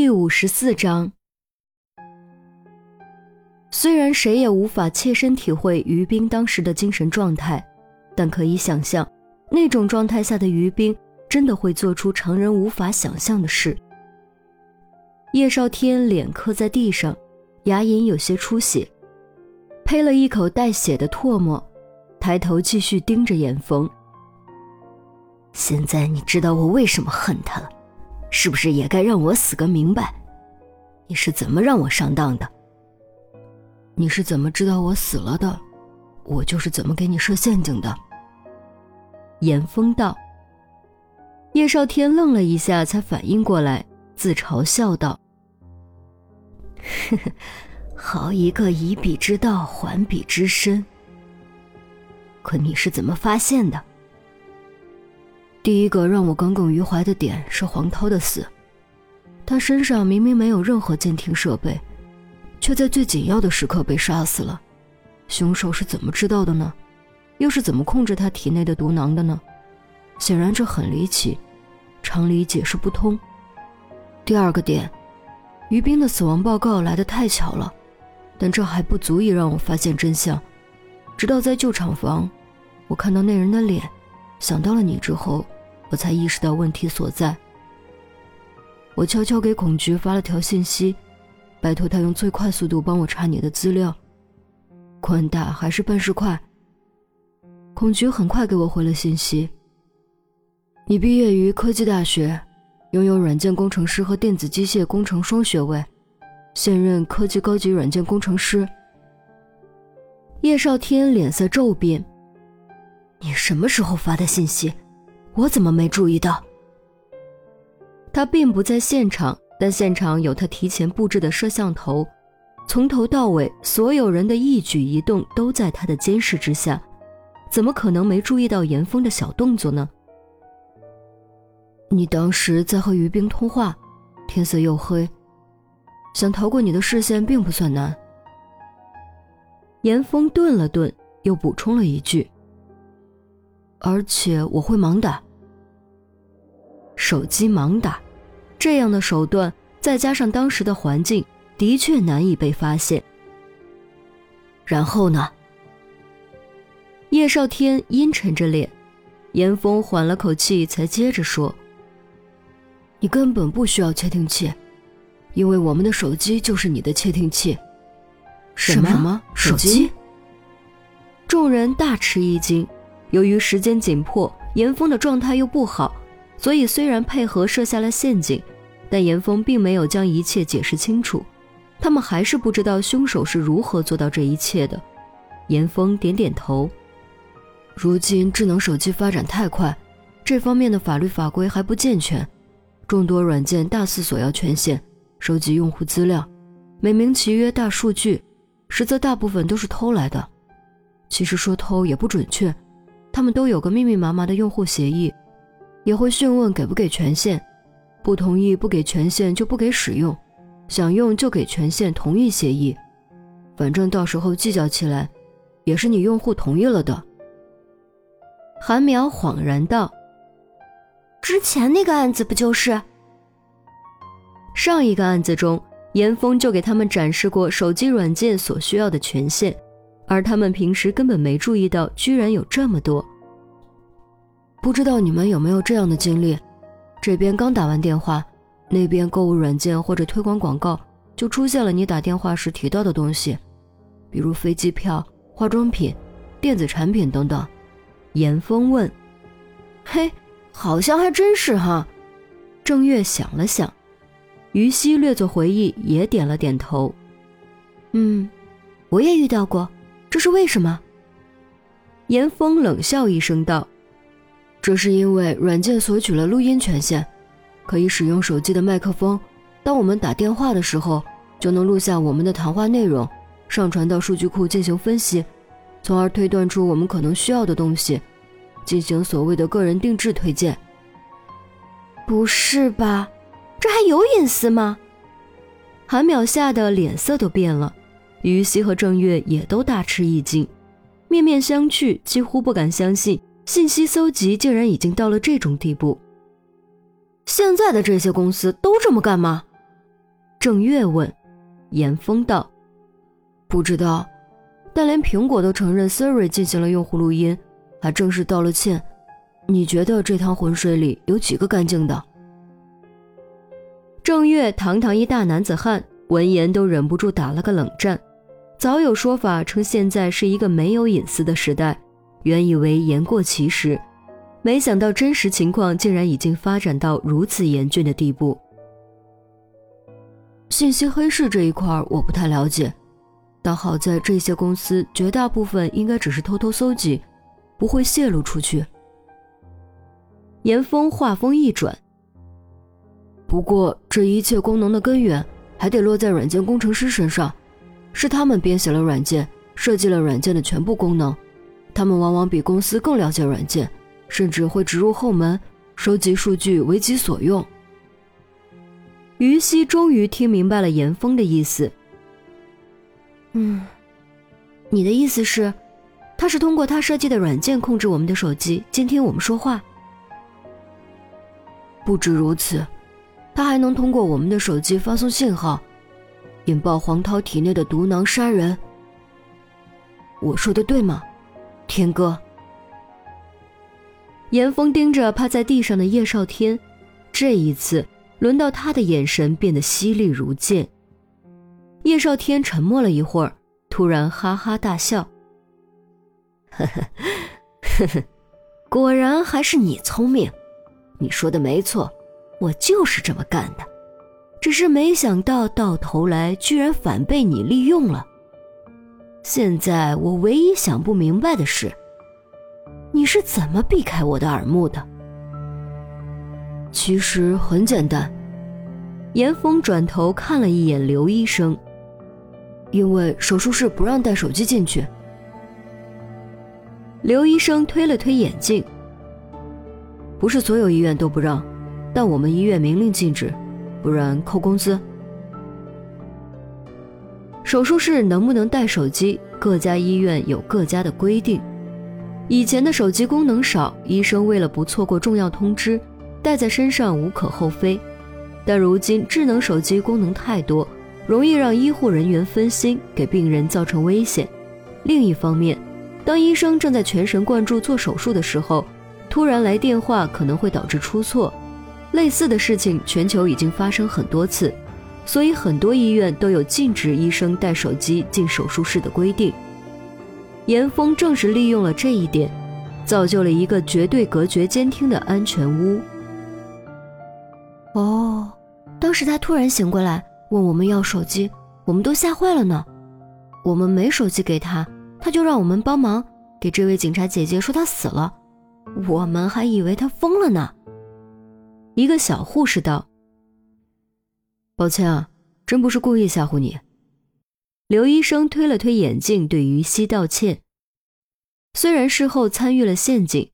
第五十四章，虽然谁也无法切身体会于冰当时的精神状态，但可以想象，那种状态下的于冰真的会做出常人无法想象的事。叶少天脸磕在地上，牙龈有些出血，呸了一口带血的唾沫，抬头继续盯着严峰。现在你知道我为什么恨他了。是不是也该让我死个明白？你是怎么让我上当的？你是怎么知道我死了的？我就是怎么给你设陷阱的。严峰道。叶少天愣了一下，才反应过来，自嘲笑道：“呵呵，好一个以彼之道还彼之身。可你是怎么发现的？”第一个让我耿耿于怀的点是黄涛的死，他身上明明没有任何监听设备，却在最紧要的时刻被杀死了。凶手是怎么知道的呢？又是怎么控制他体内的毒囊的呢？显然这很离奇，常理解释不通。第二个点，于冰的死亡报告来得太巧了，但这还不足以让我发现真相。直到在旧厂房，我看到那人的脸，想到了你之后。我才意识到问题所在。我悄悄给孔局发了条信息，拜托他用最快速度帮我查你的资料。宽大还是办事快。孔局很快给我回了信息：你毕业于科技大学，拥有软件工程师和电子机械工程双学位，现任科技高级软件工程师。叶少天脸色骤变：“你什么时候发的信息？”我怎么没注意到？他并不在现场，但现场有他提前布置的摄像头，从头到尾，所有人的一举一动都在他的监视之下，怎么可能没注意到严峰的小动作呢？你当时在和于冰通话，天色又黑，想逃过你的视线并不算难。严峰顿了顿，又补充了一句：“而且我会盲打。”手机盲打，这样的手段，再加上当时的环境，的确难以被发现。然后呢？叶少天阴沉着脸，严峰缓了口气，才接着说：“你根本不需要窃听器，因为我们的手机就是你的窃听器。”什么？手机？众人大吃一惊。由于时间紧迫，严峰的状态又不好。所以，虽然配合设下了陷阱，但严峰并没有将一切解释清楚。他们还是不知道凶手是如何做到这一切的。严峰点点头。如今智能手机发展太快，这方面的法律法规还不健全，众多软件大肆索要权限，收集用户资料，美名其曰大数据，实则大部分都是偷来的。其实说偷也不准确，他们都有个密密麻麻的用户协议。也会询问给不给权限，不同意不给权限就不给使用，想用就给权限同意协议，反正到时候计较起来，也是你用户同意了的。韩苗恍然道：“之前那个案子不就是？上一个案子中，严峰就给他们展示过手机软件所需要的权限，而他们平时根本没注意到，居然有这么多。”不知道你们有没有这样的经历？这边刚打完电话，那边购物软件或者推广广告就出现了你打电话时提到的东西，比如飞机票、化妆品、电子产品等等。严峰问：“嘿，好像还真是哈。”郑月想了想，于西略作回忆，也点了点头：“嗯，我也遇到过，这是为什么？”严峰冷笑一声道。这是因为软件索取了录音权限，可以使用手机的麦克风。当我们打电话的时候，就能录下我们的谈话内容，上传到数据库进行分析，从而推断出我们可能需要的东西，进行所谓的个人定制推荐。不是吧？这还有隐私吗？韩淼吓得脸色都变了，于西和郑月也都大吃一惊，面面相觑，几乎不敢相信。信息搜集竟然已经到了这种地步。现在的这些公司都这么干吗？郑月问，严峰道：“不知道，但连苹果都承认 Siri 进行了用户录音，还正式道了歉。你觉得这趟浑水里有几个干净的？”郑月堂堂一大男子汉，闻言都忍不住打了个冷战。早有说法称现在是一个没有隐私的时代，原以为言过其实，没想到真实情况竟然已经发展到如此严峻的地步。信息黑市这一块我不太了解，但好在这些公司绝大部分应该只是偷偷搜集，不会泄露出去。严峰话锋一转，不过这一切功能的根源还得落在软件工程师身上。是他们编写了软件，设计了软件的全部功能。他们往往比公司更了解软件，甚至会植入后门，收集数据为己所用。于西终于听明白了严峰的意思。嗯，你的意思是，他是通过他设计的软件控制我们的手机，监听我们说话。不止如此，他还能通过我们的手机发送信号。引爆黄涛体内的毒囊，杀人。我说的对吗，天哥？严峰盯着趴在地上的叶少天，这一次轮到他的眼神变得犀利如剑。叶少天沉默了一会儿，突然哈哈大笑：“呵呵呵呵，果然还是你聪明。你说的没错，我就是这么干的。”只是没想到，到头来居然反被你利用了。现在我唯一想不明白的是，你是怎么避开我的耳目的？其实很简单。严峰转头看了一眼刘医生，因为手术室不让带手机进去。刘医生推了推眼镜，不是所有医院都不让，但我们医院明令禁止。不然扣工资。手术室能不能带手机？各家医院有各家的规定。以前的手机功能少，医生为了不错过重要通知，带在身上无可厚非。但如今智能手机功能太多，容易让医护人员分心，给病人造成危险。另一方面，当医生正在全神贯注做手术的时候，突然来电话可能会导致出错。类似的事情，全球已经发生很多次，所以很多医院都有禁止医生带手机进手术室的规定。严峰正是利用了这一点，造就了一个绝对隔绝监听的安全屋。哦，当时他突然醒过来问我们要手机，我们都吓坏了呢。我们没手机给他，他就让我们帮忙给这位警察姐姐说他死了，我们还以为他疯了呢。一个小护士道：“抱歉啊，真不是故意吓唬你。”刘医生推了推眼镜，对于西道歉。虽然事后参与了陷阱，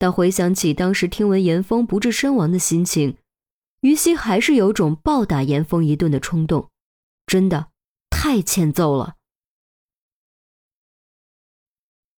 但回想起当时听闻严峰不治身亡的心情，于西还是有种暴打严峰一顿的冲动。真的，太欠揍了。